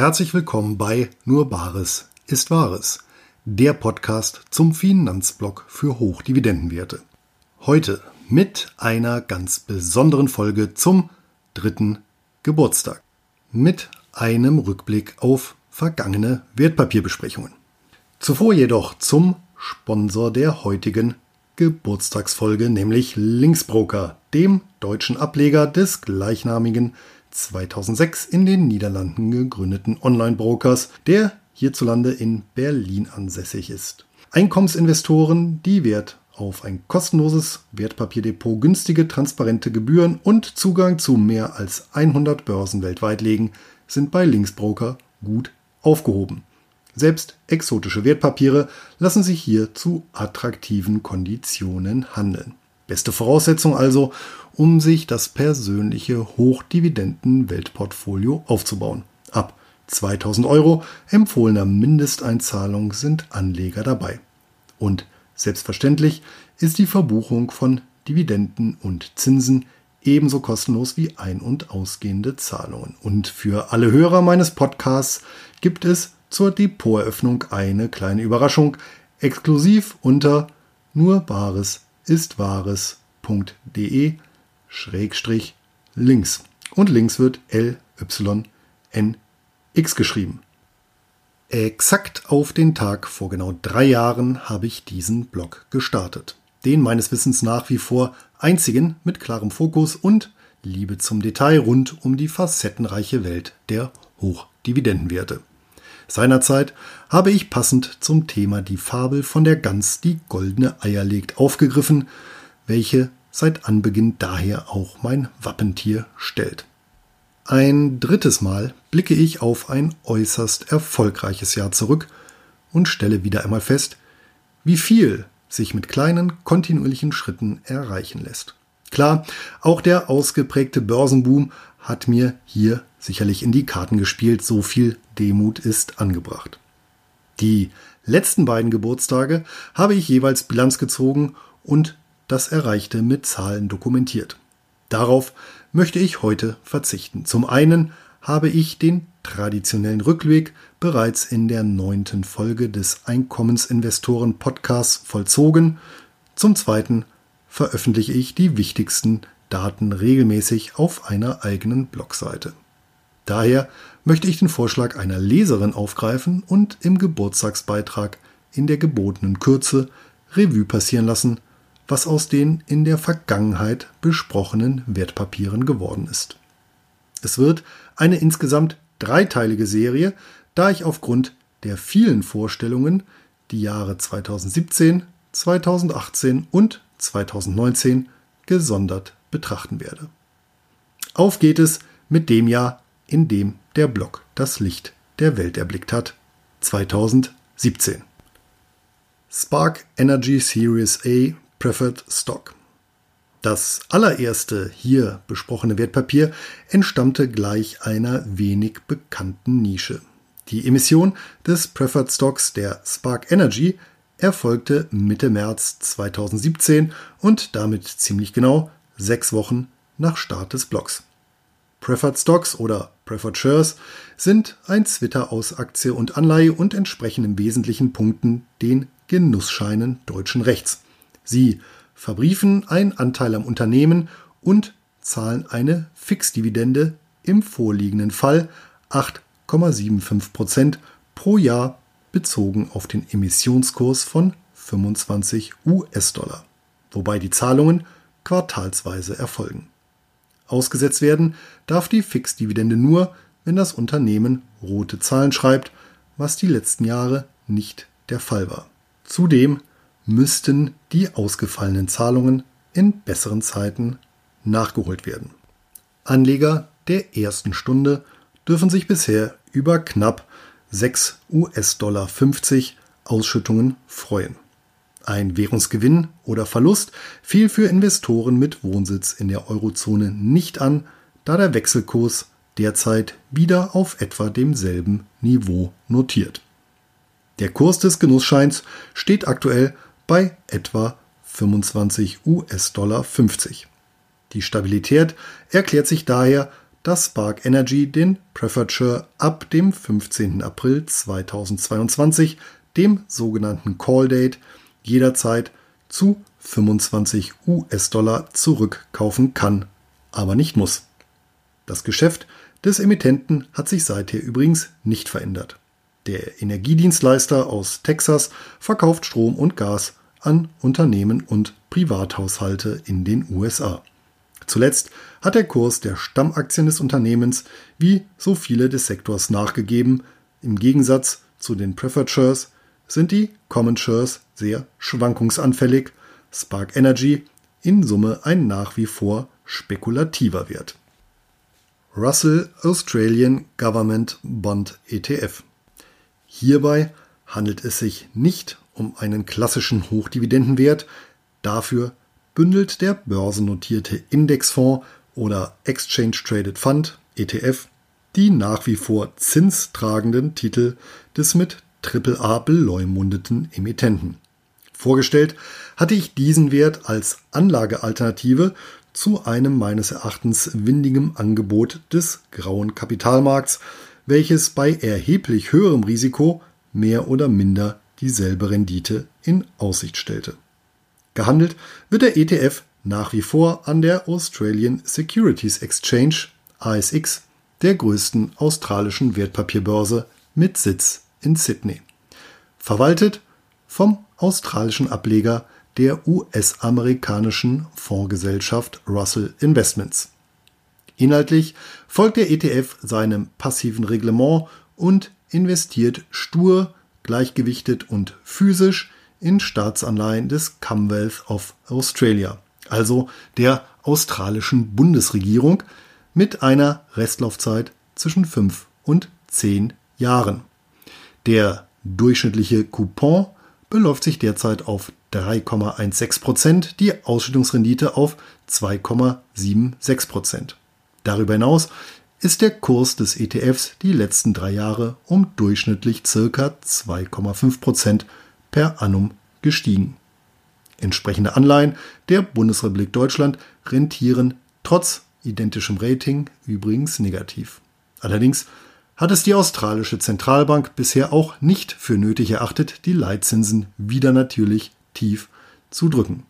Herzlich willkommen bei Nur Bares ist Wahres, der Podcast zum Finanzblock für Hochdividendenwerte. Heute mit einer ganz besonderen Folge zum dritten Geburtstag. Mit einem Rückblick auf vergangene Wertpapierbesprechungen. Zuvor jedoch zum Sponsor der heutigen Geburtstagsfolge, nämlich Linksbroker, dem deutschen Ableger des gleichnamigen 2006 in den Niederlanden gegründeten Online-Brokers, der hierzulande in Berlin ansässig ist. Einkommensinvestoren, die Wert auf ein kostenloses Wertpapierdepot, günstige, transparente Gebühren und Zugang zu mehr als 100 Börsen weltweit legen, sind bei Linksbroker gut aufgehoben. Selbst exotische Wertpapiere lassen sich hier zu attraktiven Konditionen handeln. Beste Voraussetzung also, um sich das persönliche Hochdividenden-Weltportfolio aufzubauen. Ab 2000 Euro empfohlener Mindesteinzahlung sind Anleger dabei. Und selbstverständlich ist die Verbuchung von Dividenden und Zinsen ebenso kostenlos wie ein- und ausgehende Zahlungen. Und für alle Hörer meines Podcasts gibt es zur Depoteröffnung eine kleine Überraschung, exklusiv unter nur Bares ist wahres.de Schrägstrich links. Und links wird L-Y-N-X geschrieben. Exakt auf den Tag vor genau drei Jahren habe ich diesen Blog gestartet. Den meines Wissens nach wie vor einzigen mit klarem Fokus und Liebe zum Detail rund um die facettenreiche Welt der Hochdividendenwerte. Seinerzeit habe ich passend zum Thema die Fabel von der Gans, die goldene Eier legt, aufgegriffen, welche seit Anbeginn daher auch mein Wappentier stellt. Ein drittes Mal blicke ich auf ein äußerst erfolgreiches Jahr zurück und stelle wieder einmal fest, wie viel sich mit kleinen, kontinuierlichen Schritten erreichen lässt. Klar, auch der ausgeprägte Börsenboom hat mir hier sicherlich in die Karten gespielt, so viel Demut ist angebracht. Die letzten beiden Geburtstage habe ich jeweils Bilanz gezogen und das Erreichte mit Zahlen dokumentiert. Darauf möchte ich heute verzichten. Zum einen habe ich den traditionellen Rückweg bereits in der neunten Folge des Einkommensinvestoren Podcasts vollzogen. Zum zweiten veröffentliche ich die wichtigsten Daten regelmäßig auf einer eigenen Blogseite. Daher möchte ich den Vorschlag einer Leserin aufgreifen und im Geburtstagsbeitrag in der gebotenen Kürze Revue passieren lassen, was aus den in der Vergangenheit besprochenen Wertpapieren geworden ist. Es wird eine insgesamt dreiteilige Serie, da ich aufgrund der vielen Vorstellungen die Jahre 2017, 2018 und 2019 gesondert betrachten werde. Auf geht es mit dem Jahr, in dem der Block das Licht der Welt erblickt hat, 2017. Spark Energy Series A Preferred Stock. Das allererste hier besprochene Wertpapier entstammte gleich einer wenig bekannten Nische. Die Emission des Preferred Stocks der Spark Energy erfolgte Mitte März 2017 und damit ziemlich genau sechs Wochen nach Start des Blocks. Preferred Stocks oder Preferred Shares sind ein Twitter aus Aktie und Anleihe und entsprechen im Wesentlichen Punkten den Genussscheinen deutschen Rechts. Sie verbriefen einen Anteil am Unternehmen und zahlen eine Fixdividende im vorliegenden Fall 8,75 Prozent pro Jahr bezogen auf den Emissionskurs von 25 US-Dollar, wobei die Zahlungen quartalsweise erfolgen. Ausgesetzt werden darf die Fixdividende nur, wenn das Unternehmen rote Zahlen schreibt, was die letzten Jahre nicht der Fall war. Zudem müssten die ausgefallenen Zahlungen in besseren Zeiten nachgeholt werden. Anleger der ersten Stunde dürfen sich bisher über knapp 6 US-Dollar 50 Ausschüttungen freuen. Ein Währungsgewinn oder Verlust fiel für Investoren mit Wohnsitz in der Eurozone nicht an, da der Wechselkurs derzeit wieder auf etwa demselben Niveau notiert. Der Kurs des Genussscheins steht aktuell bei etwa 25 US-Dollar 50. Die Stabilität erklärt sich daher dass Spark Energy den Preferred Share ab dem 15. April 2022, dem sogenannten Call Date, jederzeit zu 25 US-Dollar zurückkaufen kann, aber nicht muss. Das Geschäft des Emittenten hat sich seither übrigens nicht verändert. Der Energiedienstleister aus Texas verkauft Strom und Gas an Unternehmen und Privathaushalte in den USA. Zuletzt hat der Kurs der Stammaktien des Unternehmens wie so viele des Sektors nachgegeben. Im Gegensatz zu den Preferred Shares sind die Common Shares sehr schwankungsanfällig, Spark Energy in Summe ein nach wie vor spekulativer Wert. Russell Australian Government Bond ETF. Hierbei handelt es sich nicht um einen klassischen Hochdividendenwert, dafür bündelt der börsennotierte Indexfonds oder Exchange Traded Fund ETF die nach wie vor zinstragenden Titel des mit AAA beleumundeten Emittenten. Vorgestellt hatte ich diesen Wert als Anlagealternative zu einem meines Erachtens windigem Angebot des grauen Kapitalmarkts, welches bei erheblich höherem Risiko mehr oder minder dieselbe Rendite in Aussicht stellte. Gehandelt wird der ETF nach wie vor an der Australian Securities Exchange ASX, der größten australischen Wertpapierbörse mit Sitz in Sydney. Verwaltet vom australischen Ableger der US-amerikanischen Fondsgesellschaft Russell Investments. Inhaltlich folgt der ETF seinem passiven Reglement und investiert stur, gleichgewichtet und physisch in Staatsanleihen des Commonwealth of Australia, also der australischen Bundesregierung, mit einer Restlaufzeit zwischen 5 und 10 Jahren. Der durchschnittliche Coupon beläuft sich derzeit auf 3,16 Prozent, die Ausschüttungsrendite auf 2,76 Prozent. Darüber hinaus ist der Kurs des ETFs die letzten drei Jahre um durchschnittlich ca. 2,5 Prozent per annum gestiegen. Entsprechende Anleihen der Bundesrepublik Deutschland rentieren trotz identischem Rating übrigens negativ. Allerdings hat es die australische Zentralbank bisher auch nicht für nötig erachtet, die Leitzinsen wieder natürlich tief zu drücken.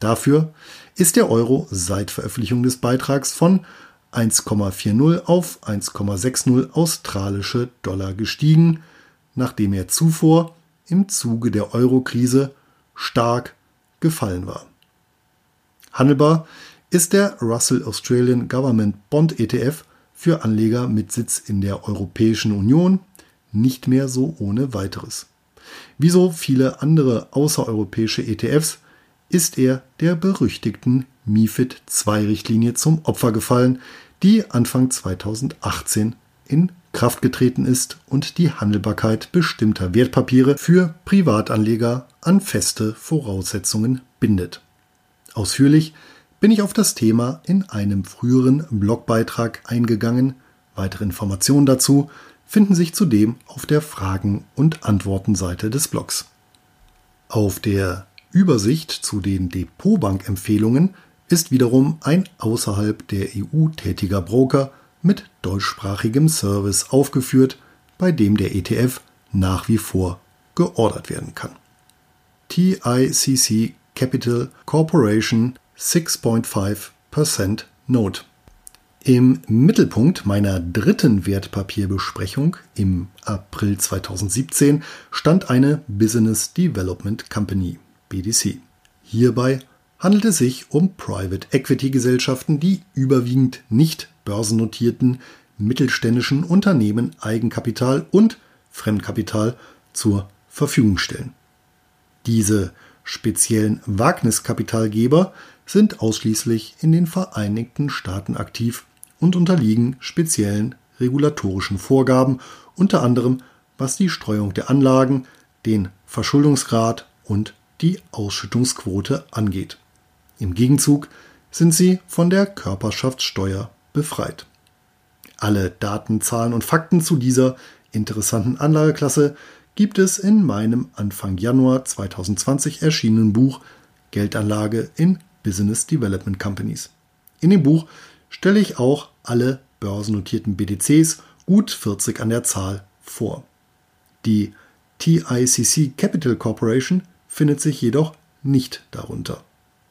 Dafür ist der Euro seit Veröffentlichung des Beitrags von 1,40 auf 1,60 australische Dollar gestiegen, nachdem er zuvor im Zuge der Euro-Krise stark gefallen war. Handelbar ist der Russell Australian Government Bond ETF für Anleger mit Sitz in der Europäischen Union nicht mehr so ohne weiteres. Wie so viele andere außereuropäische ETFs ist er der berüchtigten MIFID II-Richtlinie zum Opfer gefallen, die Anfang 2018 in Kraft getreten ist und die Handelbarkeit bestimmter Wertpapiere für Privatanleger an feste Voraussetzungen bindet. Ausführlich bin ich auf das Thema in einem früheren Blogbeitrag eingegangen. Weitere Informationen dazu finden sich zudem auf der Fragen- und Antwortenseite des Blogs. Auf der Übersicht zu den Depotbank-Empfehlungen ist wiederum ein außerhalb der EU tätiger Broker mit deutschsprachigem Service aufgeführt, bei dem der ETF nach wie vor geordert werden kann. TICC Capital Corporation 6.5% Note. Im Mittelpunkt meiner dritten Wertpapierbesprechung im April 2017 stand eine Business Development Company BDC. Hierbei handelt es sich um Private Equity Gesellschaften, die überwiegend nicht börsennotierten mittelständischen Unternehmen Eigenkapital und Fremdkapital zur Verfügung stellen. Diese speziellen Wagniskapitalgeber sind ausschließlich in den Vereinigten Staaten aktiv und unterliegen speziellen regulatorischen Vorgaben, unter anderem was die Streuung der Anlagen, den Verschuldungsgrad und die Ausschüttungsquote angeht. Im Gegenzug sind sie von der Körperschaftssteuer befreit. Alle Daten, Zahlen und Fakten zu dieser interessanten Anlageklasse gibt es in meinem Anfang Januar 2020 erschienenen Buch Geldanlage in Business Development Companies. In dem Buch stelle ich auch alle börsennotierten BTCs, gut 40 an der Zahl, vor. Die TICC Capital Corporation findet sich jedoch nicht darunter.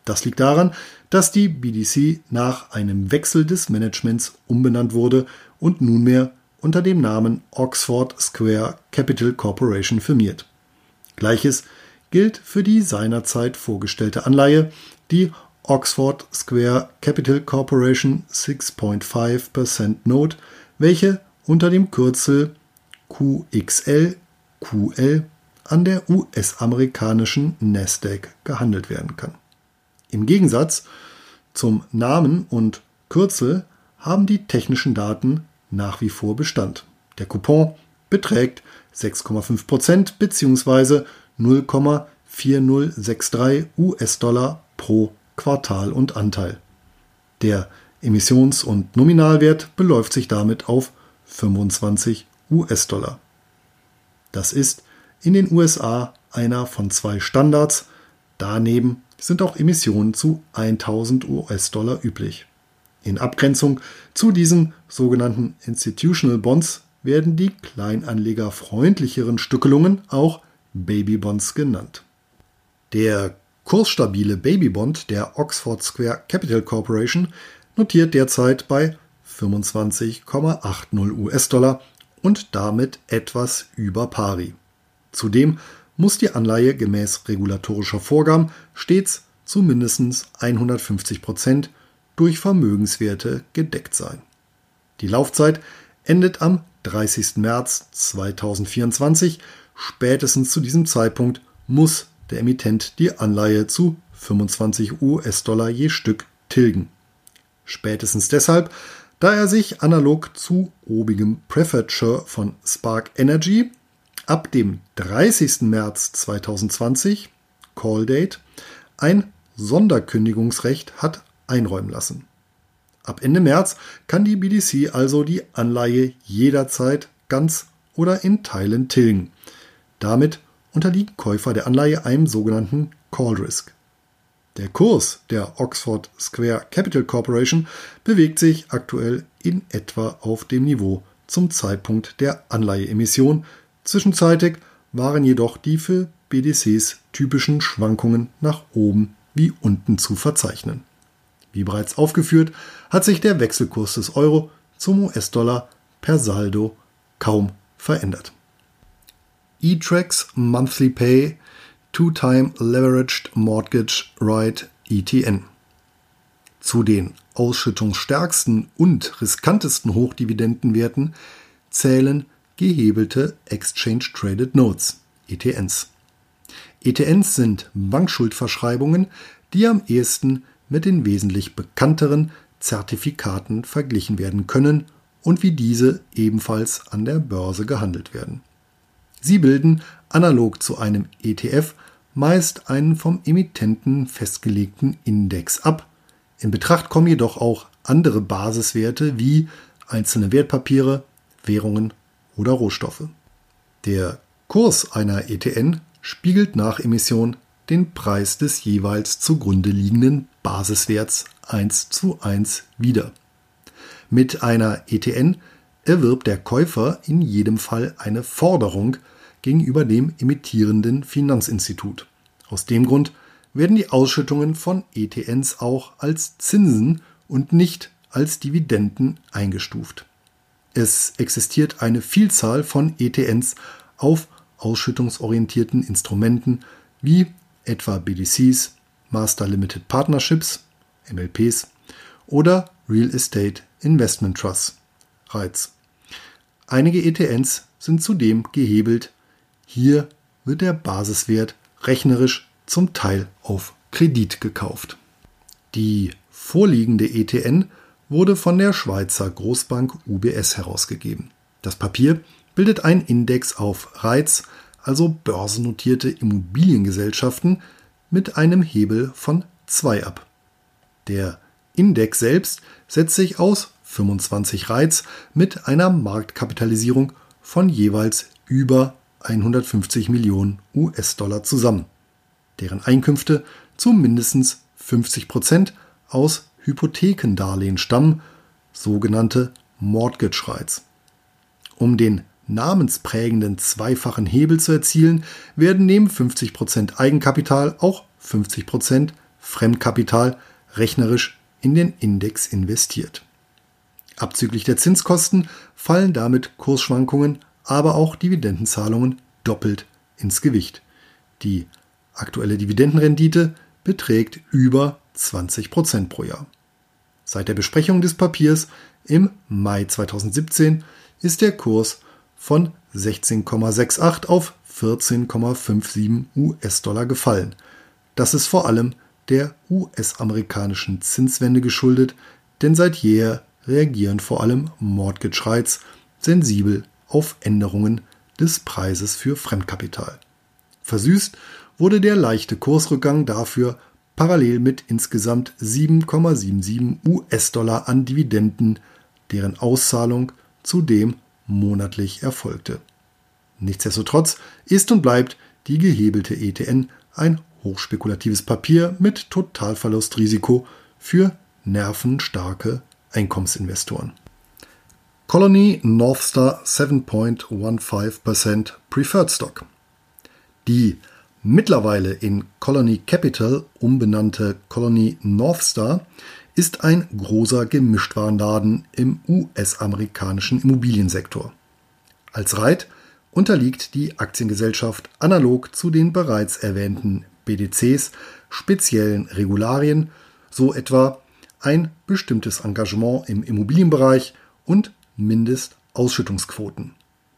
Das liegt daran, dass die BDC nach einem Wechsel des Managements umbenannt wurde und nunmehr unter dem Namen Oxford Square Capital Corporation firmiert. Gleiches gilt für die seinerzeit vorgestellte Anleihe, die Oxford Square Capital Corporation 6.5% Note, welche unter dem Kürzel QXL QL an der US-amerikanischen Nasdaq gehandelt werden kann. Im Gegensatz zum Namen und Kürzel haben die technischen Daten nach wie vor Bestand. Der Coupon beträgt 6,5% bzw. 0,4063 US-Dollar pro Quartal und Anteil. Der Emissions- und Nominalwert beläuft sich damit auf 25 US-Dollar. Das ist in den USA einer von zwei Standards. Daneben sind auch Emissionen zu 1000 US-Dollar üblich. In Abgrenzung zu diesen sogenannten Institutional Bonds werden die kleinanlegerfreundlicheren Stückelungen auch Babybonds genannt. Der kursstabile Babybond der Oxford Square Capital Corporation notiert derzeit bei 25,80 US-Dollar und damit etwas über pari. Zudem muss die Anleihe gemäß regulatorischer Vorgaben stets zu mindestens 150 Prozent durch Vermögenswerte gedeckt sein. Die Laufzeit endet am 30. März 2024. Spätestens zu diesem Zeitpunkt muss der Emittent die Anleihe zu 25 US-Dollar je Stück tilgen. Spätestens deshalb, da er sich analog zu obigem Preferred Share von Spark Energy ab dem 30. März 2020, Call Date, ein Sonderkündigungsrecht hat einräumen lassen. Ab Ende März kann die BDC also die Anleihe jederzeit ganz oder in Teilen tilgen. Damit unterliegen Käufer der Anleihe einem sogenannten Call Risk. Der Kurs der Oxford Square Capital Corporation bewegt sich aktuell in etwa auf dem Niveau zum Zeitpunkt der Anleiheemission. Zwischenzeitig waren jedoch die für BDCs typischen Schwankungen nach oben wie unten zu verzeichnen. Wie bereits aufgeführt, hat sich der Wechselkurs des Euro zum US-Dollar per Saldo kaum verändert. E-Tracks Monthly Pay Two-Time Leveraged Mortgage Rate ETN. Zu den ausschüttungsstärksten und riskantesten Hochdividendenwerten zählen gehebelte Exchange Traded Notes ETNs. ETNs sind Bankschuldverschreibungen, die am ehesten mit den wesentlich bekannteren Zertifikaten verglichen werden können und wie diese ebenfalls an der Börse gehandelt werden. Sie bilden analog zu einem ETF meist einen vom Emittenten festgelegten Index ab. In Betracht kommen jedoch auch andere Basiswerte wie einzelne Wertpapiere, Währungen oder Rohstoffe. Der Kurs einer ETN spiegelt nach Emission den Preis des jeweils zugrunde liegenden Basiswerts 1 zu 1 wider. Mit einer ETN erwirbt der Käufer in jedem Fall eine Forderung gegenüber dem emittierenden Finanzinstitut. Aus dem Grund werden die Ausschüttungen von ETNs auch als Zinsen und nicht als Dividenden eingestuft. Es existiert eine Vielzahl von ETNs auf ausschüttungsorientierten Instrumenten wie etwa BDCs, Master Limited Partnerships, MLPs oder Real Estate Investment Trusts, REITs. Einige ETNs sind zudem gehebelt. Hier wird der Basiswert rechnerisch zum Teil auf Kredit gekauft. Die vorliegende ETN wurde von der Schweizer Großbank UBS herausgegeben. Das Papier bildet einen Index auf REITs, also börsennotierte Immobiliengesellschaften, mit einem Hebel von 2 ab. Der Index selbst setzt sich aus 25 REITs mit einer Marktkapitalisierung von jeweils über 150 Millionen US-Dollar zusammen, deren Einkünfte zu mindestens 50 Prozent aus Hypothekendarlehen stammen, sogenannte Mortgage Rights. Um den namensprägenden zweifachen Hebel zu erzielen, werden neben 50% Eigenkapital auch 50% Fremdkapital rechnerisch in den Index investiert. Abzüglich der Zinskosten fallen damit Kursschwankungen, aber auch Dividendenzahlungen doppelt ins Gewicht. Die aktuelle Dividendenrendite beträgt über 20% pro Jahr. Seit der Besprechung des Papiers im Mai 2017 ist der Kurs von 16,68 auf 14,57 US-Dollar gefallen. Das ist vor allem der US-amerikanischen Zinswende geschuldet, denn seit jeher reagieren vor allem Rights sensibel auf Änderungen des Preises für Fremdkapital. Versüßt wurde der leichte Kursrückgang dafür parallel mit insgesamt 7,77 US-Dollar an Dividenden, deren Auszahlung zudem monatlich erfolgte. Nichtsdestotrotz ist und bleibt die gehebelte ETN ein hochspekulatives Papier mit Totalverlustrisiko für nervenstarke Einkommensinvestoren. Colony Northstar 7.15% Preferred Stock. Die mittlerweile in Colony Capital umbenannte Colony Northstar ist ein großer Gemischtwarenladen im US-amerikanischen Immobiliensektor. Als Reit unterliegt die Aktiengesellschaft analog zu den bereits erwähnten BDCs speziellen Regularien, so etwa ein bestimmtes Engagement im Immobilienbereich und Mindestausschüttungsquoten.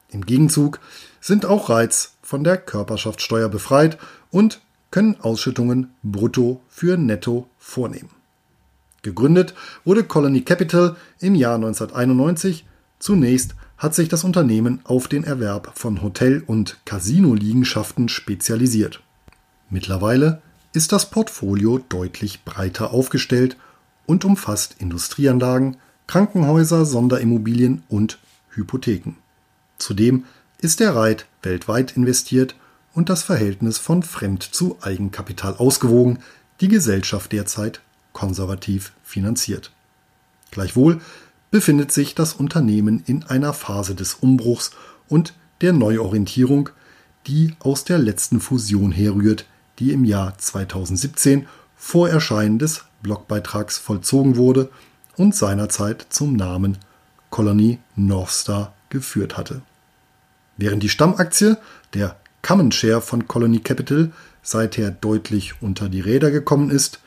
Im Gegenzug sind auch Reits von der Körperschaftssteuer befreit und können Ausschüttungen brutto für netto vornehmen. Gegründet wurde Colony Capital im Jahr 1991. Zunächst hat sich das Unternehmen auf den Erwerb von Hotel- und Casino-Liegenschaften spezialisiert. Mittlerweile ist das Portfolio deutlich breiter aufgestellt und umfasst Industrieanlagen, Krankenhäuser, Sonderimmobilien und Hypotheken. Zudem ist der Reit weltweit investiert und das Verhältnis von Fremd- zu Eigenkapital ausgewogen, die Gesellschaft derzeit konservativ finanziert. Gleichwohl befindet sich das Unternehmen in einer Phase des Umbruchs und der Neuorientierung, die aus der letzten Fusion herrührt, die im Jahr 2017 vor Erscheinen des Blogbeitrags vollzogen wurde und seinerzeit zum Namen Colony Northstar geführt hatte. Während die Stammaktie, der Common Share von Colony Capital, seither deutlich unter die Räder gekommen ist,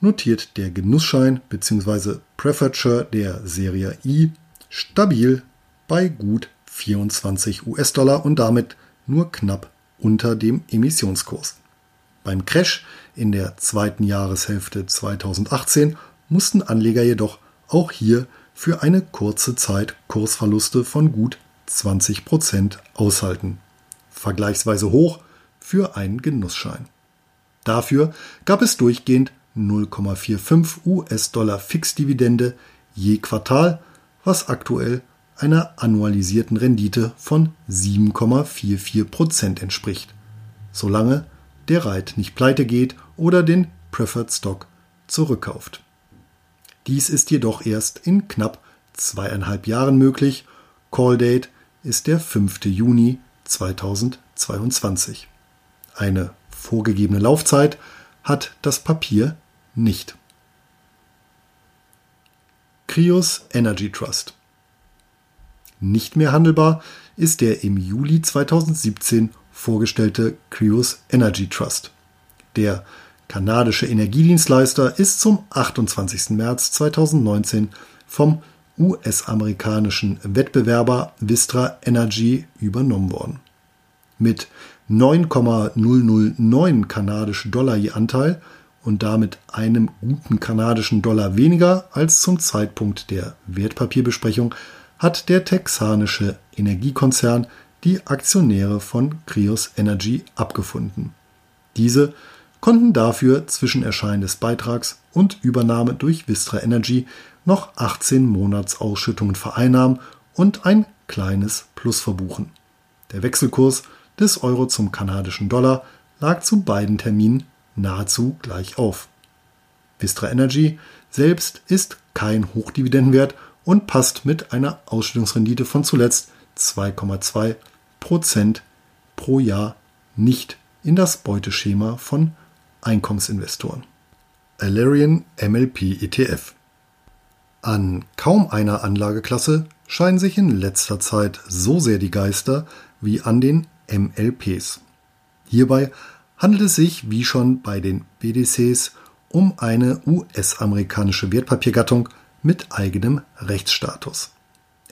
notiert der Genussschein bzw. Preferred Share der Serie I stabil bei gut 24 US-Dollar und damit nur knapp unter dem Emissionskurs. Beim Crash in der zweiten Jahreshälfte 2018 mussten Anleger jedoch auch hier für eine kurze Zeit Kursverluste von gut 20 Prozent aushalten. Vergleichsweise hoch für einen Genussschein. Dafür gab es durchgehend 0,45 US-Dollar Fixdividende je Quartal, was aktuell einer annualisierten Rendite von 7,44 Prozent entspricht, solange der Reit nicht pleite geht oder den Preferred Stock zurückkauft. Dies ist jedoch erst in knapp zweieinhalb Jahren möglich. Call Date ist der 5. Juni 2022. Eine vorgegebene Laufzeit hat das Papier nicht. Krios Energy Trust. Nicht mehr handelbar ist der im Juli 2017 vorgestellte Krios Energy Trust. Der kanadische Energiedienstleister ist zum 28. März 2019 vom US-amerikanischen Wettbewerber Vistra Energy übernommen worden. Mit 9,009 kanadischen Dollar je Anteil und damit einem guten kanadischen Dollar weniger als zum Zeitpunkt der Wertpapierbesprechung hat der texanische Energiekonzern die Aktionäre von Krios Energy abgefunden. Diese konnten dafür zwischen Erscheinen des Beitrags und Übernahme durch Vistra Energy noch 18 Monatsausschüttungen vereinnahmen und ein kleines Plus verbuchen. Der Wechselkurs des Euro zum kanadischen Dollar lag zu beiden Terminen nahezu gleich auf. Vistra Energy selbst ist kein Hochdividendenwert und passt mit einer Ausschüttungsrendite von zuletzt 2,2 Prozent pro Jahr nicht in das Beuteschema von Einkommensinvestoren. Alerian MLP ETF An kaum einer Anlageklasse scheinen sich in letzter Zeit so sehr die Geister wie an den MLPs. Hierbei handelt es sich, wie schon bei den BDCs, um eine US-amerikanische Wertpapiergattung mit eigenem Rechtsstatus.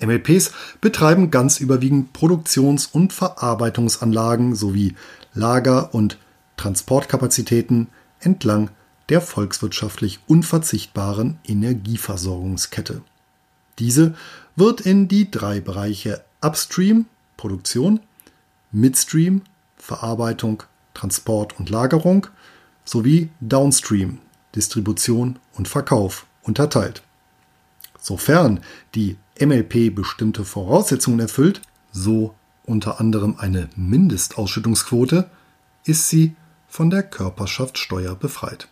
MLPs betreiben ganz überwiegend Produktions- und Verarbeitungsanlagen sowie Lager- und Transportkapazitäten entlang der volkswirtschaftlich unverzichtbaren Energieversorgungskette. Diese wird in die drei Bereiche Upstream Produktion, Midstream Verarbeitung, Transport und Lagerung sowie Downstream Distribution und Verkauf unterteilt. Sofern die MLP bestimmte Voraussetzungen erfüllt, so unter anderem eine Mindestausschüttungsquote, ist sie von der Körperschaftssteuer befreit.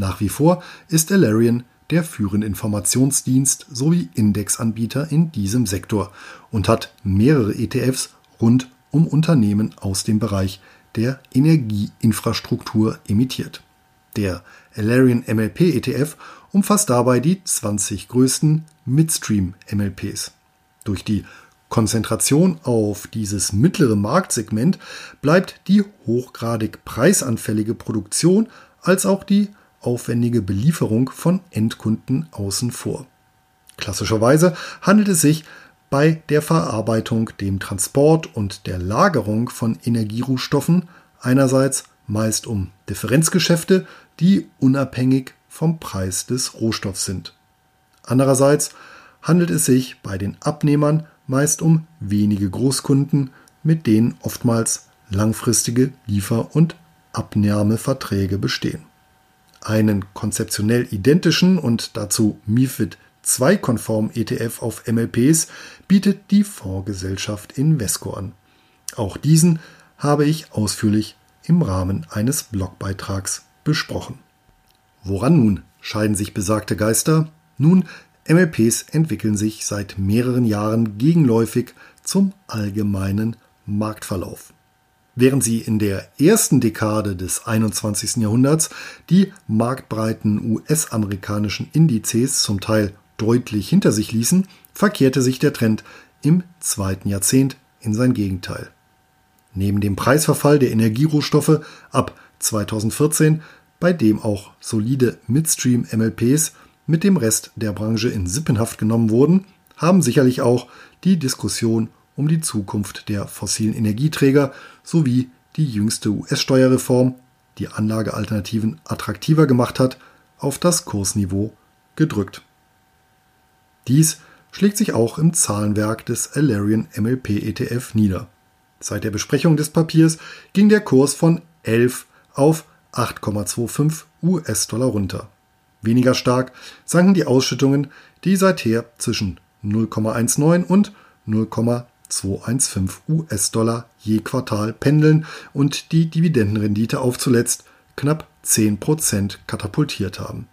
Nach wie vor ist Alarian der führende Informationsdienst sowie Indexanbieter in diesem Sektor und hat mehrere ETFs rund um Unternehmen aus dem Bereich der Energieinfrastruktur emittiert. Der Alarian MLP ETF umfasst dabei die 20 größten Midstream MLPs. Durch die Konzentration auf dieses mittlere Marktsegment bleibt die hochgradig preisanfällige Produktion als auch die aufwendige Belieferung von Endkunden außen vor. Klassischerweise handelt es sich bei der Verarbeitung, dem Transport und der Lagerung von Energierohstoffen einerseits meist um Differenzgeschäfte, die unabhängig vom Preis des Rohstoffs sind. Andererseits handelt es sich bei den Abnehmern meist um wenige Großkunden, mit denen oftmals langfristige Liefer- und Abnahmeverträge bestehen. Einen konzeptionell identischen und dazu MIFID II-konformen ETF auf MLPs bietet die Fondsgesellschaft Invesco an. Auch diesen habe ich ausführlich im Rahmen eines Blogbeitrags besprochen. Woran nun scheiden sich besagte Geister? Nun, MLPs entwickeln sich seit mehreren Jahren gegenläufig zum allgemeinen Marktverlauf. Während sie in der ersten Dekade des 21. Jahrhunderts die marktbreiten US-amerikanischen Indizes zum Teil deutlich hinter sich ließen, verkehrte sich der Trend im zweiten Jahrzehnt in sein Gegenteil. Neben dem Preisverfall der Energierohstoffe ab 2014, bei dem auch solide Midstream-MLPs mit dem Rest der Branche in Sippenhaft genommen wurden, haben sicherlich auch die Diskussion um die Zukunft der fossilen Energieträger sowie die jüngste US-Steuerreform, die Anlagealternativen attraktiver gemacht hat, auf das Kursniveau gedrückt. Dies schlägt sich auch im Zahlenwerk des Alarian MLP ETF nieder. Seit der Besprechung des Papiers ging der Kurs von 11 auf 8,25 US-Dollar runter. Weniger stark sanken die Ausschüttungen, die seither zwischen 0,19 und 0,215 US-Dollar je Quartal pendeln und die Dividendenrendite auf zuletzt knapp 10% katapultiert haben.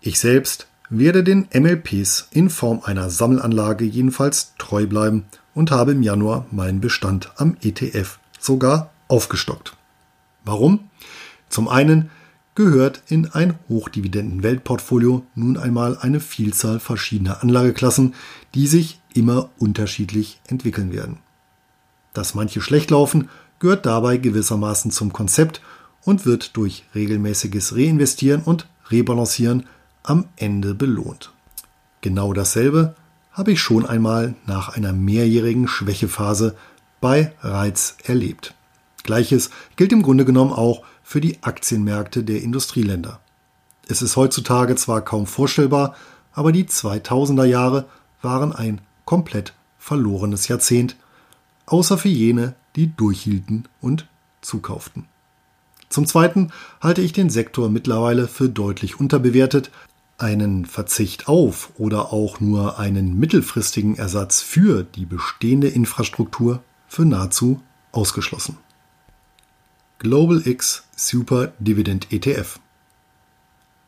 Ich selbst werde den MLPs in Form einer Sammelanlage jedenfalls treu bleiben und habe im Januar meinen Bestand am ETF sogar aufgestockt. Warum? Zum einen gehört in ein Hochdividenden-Weltportfolio nun einmal eine Vielzahl verschiedener Anlageklassen, die sich immer unterschiedlich entwickeln werden. Dass manche schlecht laufen, gehört dabei gewissermaßen zum Konzept und wird durch regelmäßiges Reinvestieren und Rebalancieren am Ende belohnt. Genau dasselbe habe ich schon einmal nach einer mehrjährigen Schwächephase bei Reiz erlebt. Gleiches gilt im Grunde genommen auch für die Aktienmärkte der Industrieländer. Es ist heutzutage zwar kaum vorstellbar, aber die 2000er Jahre waren ein komplett verlorenes Jahrzehnt, außer für jene, die durchhielten und zukauften. Zum Zweiten halte ich den Sektor mittlerweile für deutlich unterbewertet, einen Verzicht auf oder auch nur einen mittelfristigen Ersatz für die bestehende Infrastruktur für nahezu ausgeschlossen. Global X Super Dividend ETF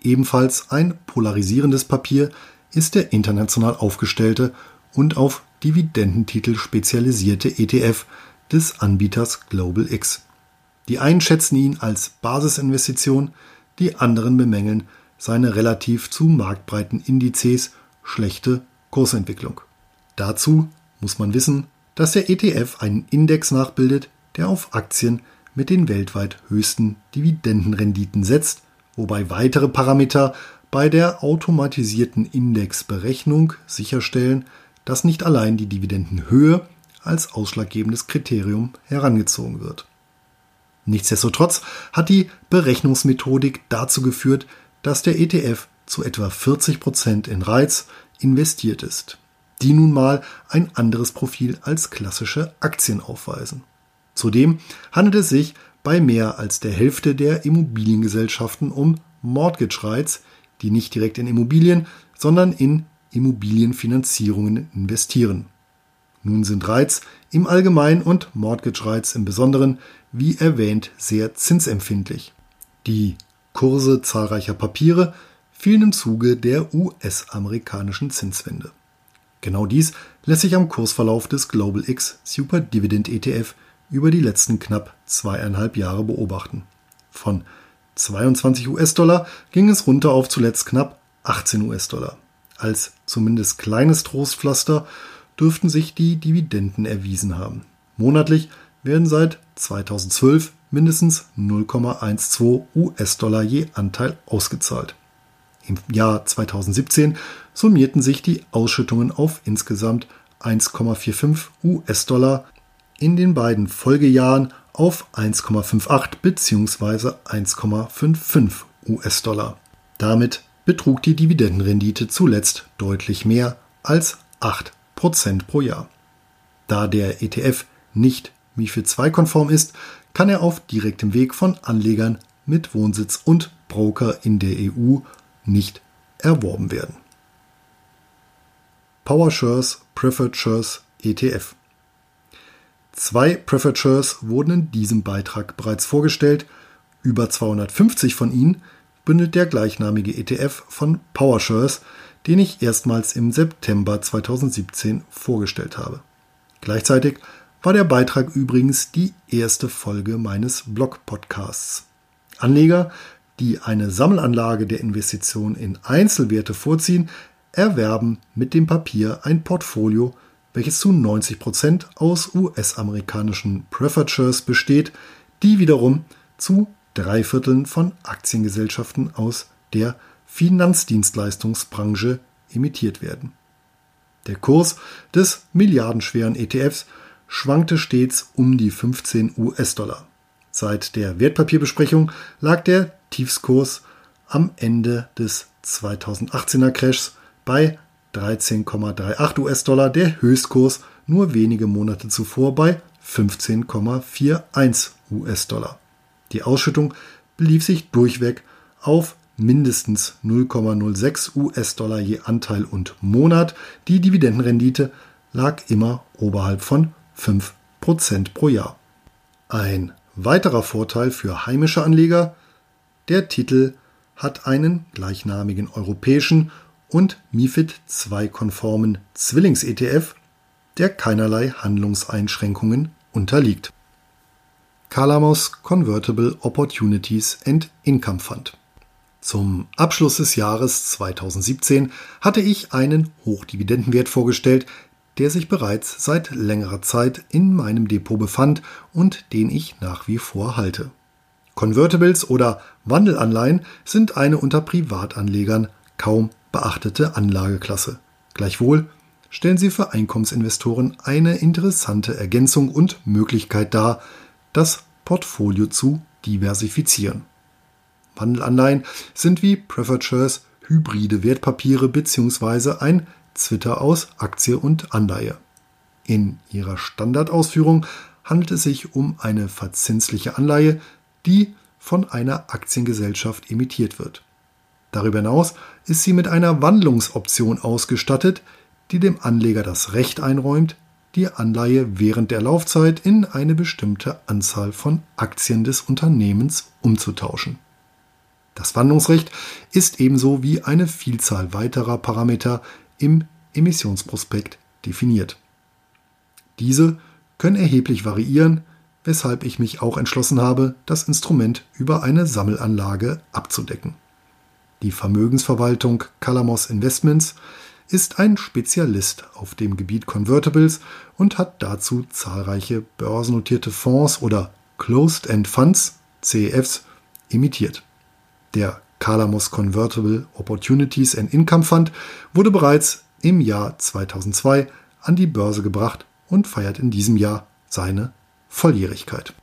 Ebenfalls ein polarisierendes Papier ist der international aufgestellte und auf Dividendentitel spezialisierte ETF des Anbieters Global X. Die einen schätzen ihn als Basisinvestition, die anderen bemängeln seine relativ zu marktbreiten Indizes schlechte Kursentwicklung. Dazu muss man wissen, dass der ETF einen Index nachbildet, der auf Aktien mit den weltweit höchsten Dividendenrenditen setzt, wobei weitere Parameter bei der automatisierten Indexberechnung sicherstellen, dass nicht allein die Dividendenhöhe als ausschlaggebendes Kriterium herangezogen wird. Nichtsdestotrotz hat die Berechnungsmethodik dazu geführt, dass der ETF zu etwa 40 Prozent in Reiz investiert ist, die nun mal ein anderes Profil als klassische Aktien aufweisen. Zudem handelt es sich bei mehr als der Hälfte der Immobiliengesellschaften um Mortgage Rights, die nicht direkt in Immobilien, sondern in Immobilienfinanzierungen investieren. Nun sind Rights im Allgemeinen und Mortgage Rights im Besonderen, wie erwähnt, sehr zinsempfindlich. Die Kurse zahlreicher Papiere fielen im Zuge der US-amerikanischen Zinswende. Genau dies lässt sich am Kursverlauf des Global X Super Dividend ETF über die letzten knapp zweieinhalb Jahre beobachten. Von 22 US-Dollar ging es runter auf zuletzt knapp 18 US-Dollar. Als zumindest kleines Trostpflaster dürften sich die Dividenden erwiesen haben. Monatlich werden seit 2012 mindestens 0,12 US-Dollar je Anteil ausgezahlt. Im Jahr 2017 summierten sich die Ausschüttungen auf insgesamt 1,45 US-Dollar, in den beiden Folgejahren auf 1,58 bzw. 1,55 US-Dollar. Damit betrug die Dividendenrendite zuletzt deutlich mehr als 8% pro Jahr. Da der ETF nicht MiFID II-konform ist, kann er auf direktem Weg von Anlegern mit Wohnsitz und Broker in der EU nicht erworben werden. PowerShares Preferred Shares ETF Zwei Preferred Shares wurden in diesem Beitrag bereits vorgestellt. Über 250 von ihnen bündelt der gleichnamige ETF von PowerShares, den ich erstmals im September 2017 vorgestellt habe. Gleichzeitig war der Beitrag übrigens die erste Folge meines Blog-Podcasts. Anleger, die eine Sammelanlage der Investition in Einzelwerte vorziehen, erwerben mit dem Papier ein Portfolio welches zu 90 Prozent aus US-amerikanischen Preferred Shares besteht, die wiederum zu drei Vierteln von Aktiengesellschaften aus der Finanzdienstleistungsbranche emittiert werden. Der Kurs des milliardenschweren ETFs schwankte stets um die 15 US-Dollar. Seit der Wertpapierbesprechung lag der Tiefskurs am Ende des 2018er Crashs bei 13,38 US-Dollar, der Höchstkurs nur wenige Monate zuvor bei 15,41 US-Dollar. Die Ausschüttung belief sich durchweg auf mindestens 0,06 US-Dollar je Anteil und Monat. Die Dividendenrendite lag immer oberhalb von 5% pro Jahr. Ein weiterer Vorteil für heimische Anleger, der Titel hat einen gleichnamigen europäischen und MIFID II-konformen Zwillings-ETF, der keinerlei Handlungseinschränkungen unterliegt. Calamos Convertible Opportunities and Income Fund. Zum Abschluss des Jahres 2017 hatte ich einen Hochdividendenwert vorgestellt, der sich bereits seit längerer Zeit in meinem Depot befand und den ich nach wie vor halte. Convertibles oder Wandelanleihen sind eine unter Privatanlegern kaum beachtete Anlageklasse. Gleichwohl stellen sie für Einkommensinvestoren eine interessante Ergänzung und Möglichkeit dar, das Portfolio zu diversifizieren. Wandelanleihen sind wie Preferred Shares hybride Wertpapiere bzw. ein Zwitter aus Aktie und Anleihe. In ihrer Standardausführung handelt es sich um eine verzinsliche Anleihe, die von einer Aktiengesellschaft emittiert wird. Darüber hinaus ist sie mit einer Wandlungsoption ausgestattet, die dem Anleger das Recht einräumt, die Anleihe während der Laufzeit in eine bestimmte Anzahl von Aktien des Unternehmens umzutauschen. Das Wandlungsrecht ist ebenso wie eine Vielzahl weiterer Parameter im Emissionsprospekt definiert. Diese können erheblich variieren, weshalb ich mich auch entschlossen habe, das Instrument über eine Sammelanlage abzudecken. Die Vermögensverwaltung Calamos Investments ist ein Spezialist auf dem Gebiet Convertibles und hat dazu zahlreiche börsennotierte Fonds oder Closed-End Funds, CEFs, imitiert. Der Calamos Convertible Opportunities and Income Fund wurde bereits im Jahr 2002 an die Börse gebracht und feiert in diesem Jahr seine Volljährigkeit.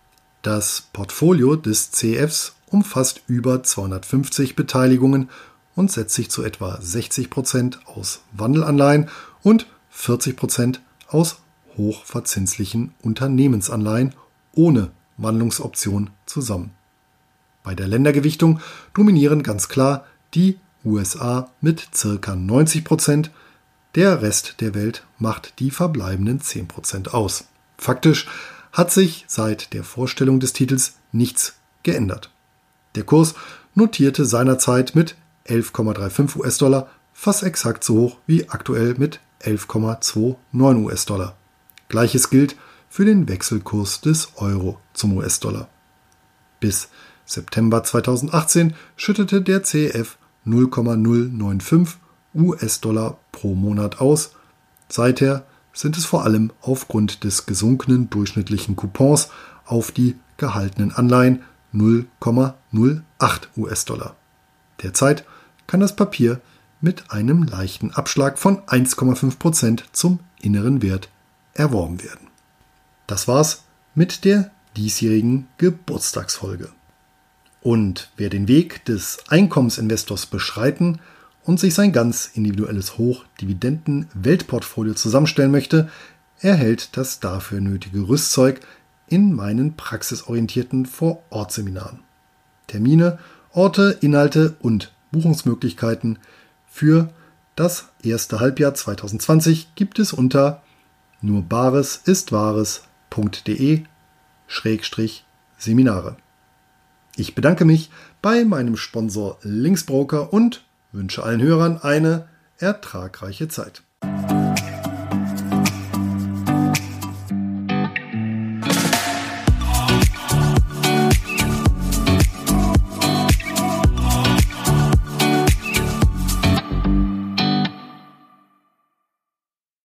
Das Portfolio des CEFs umfasst über 250 Beteiligungen und setzt sich zu etwa 60 Prozent aus Wandelanleihen und 40 Prozent aus hochverzinslichen Unternehmensanleihen ohne Wandlungsoption zusammen. Bei der Ländergewichtung dominieren ganz klar die USA mit ca. 90 Prozent, der Rest der Welt macht die verbleibenden 10 Prozent aus. Faktisch hat sich seit der Vorstellung des Titels nichts geändert. Der Kurs notierte seinerzeit mit 11,35 US-Dollar, fast exakt so hoch wie aktuell mit 11,29 US-Dollar. Gleiches gilt für den Wechselkurs des Euro zum US-Dollar. Bis September 2018 schüttete der CEF 0,095 US-Dollar pro Monat aus. Seither sind es vor allem aufgrund des gesunkenen durchschnittlichen Coupons auf die gehaltenen Anleihen 0,08 US-Dollar. Derzeit kann das Papier mit einem leichten Abschlag von 1,5% zum inneren Wert erworben werden. Das war's mit der diesjährigen Geburtstagsfolge. Und wer den Weg des Einkommensinvestors beschreiten und sich sein ganz individuelles Hochdividenden-Weltportfolio zusammenstellen möchte, erhält das dafür nötige Rüstzeug in meinen praxisorientierten Vor-Ort-Seminaren. Termine, Orte, Inhalte und Buchungsmöglichkeiten für das erste Halbjahr 2020 gibt es unter nur bares ist wahres.de Seminare. Ich bedanke mich bei meinem Sponsor Linksbroker und wünsche allen Hörern eine ertragreiche Zeit.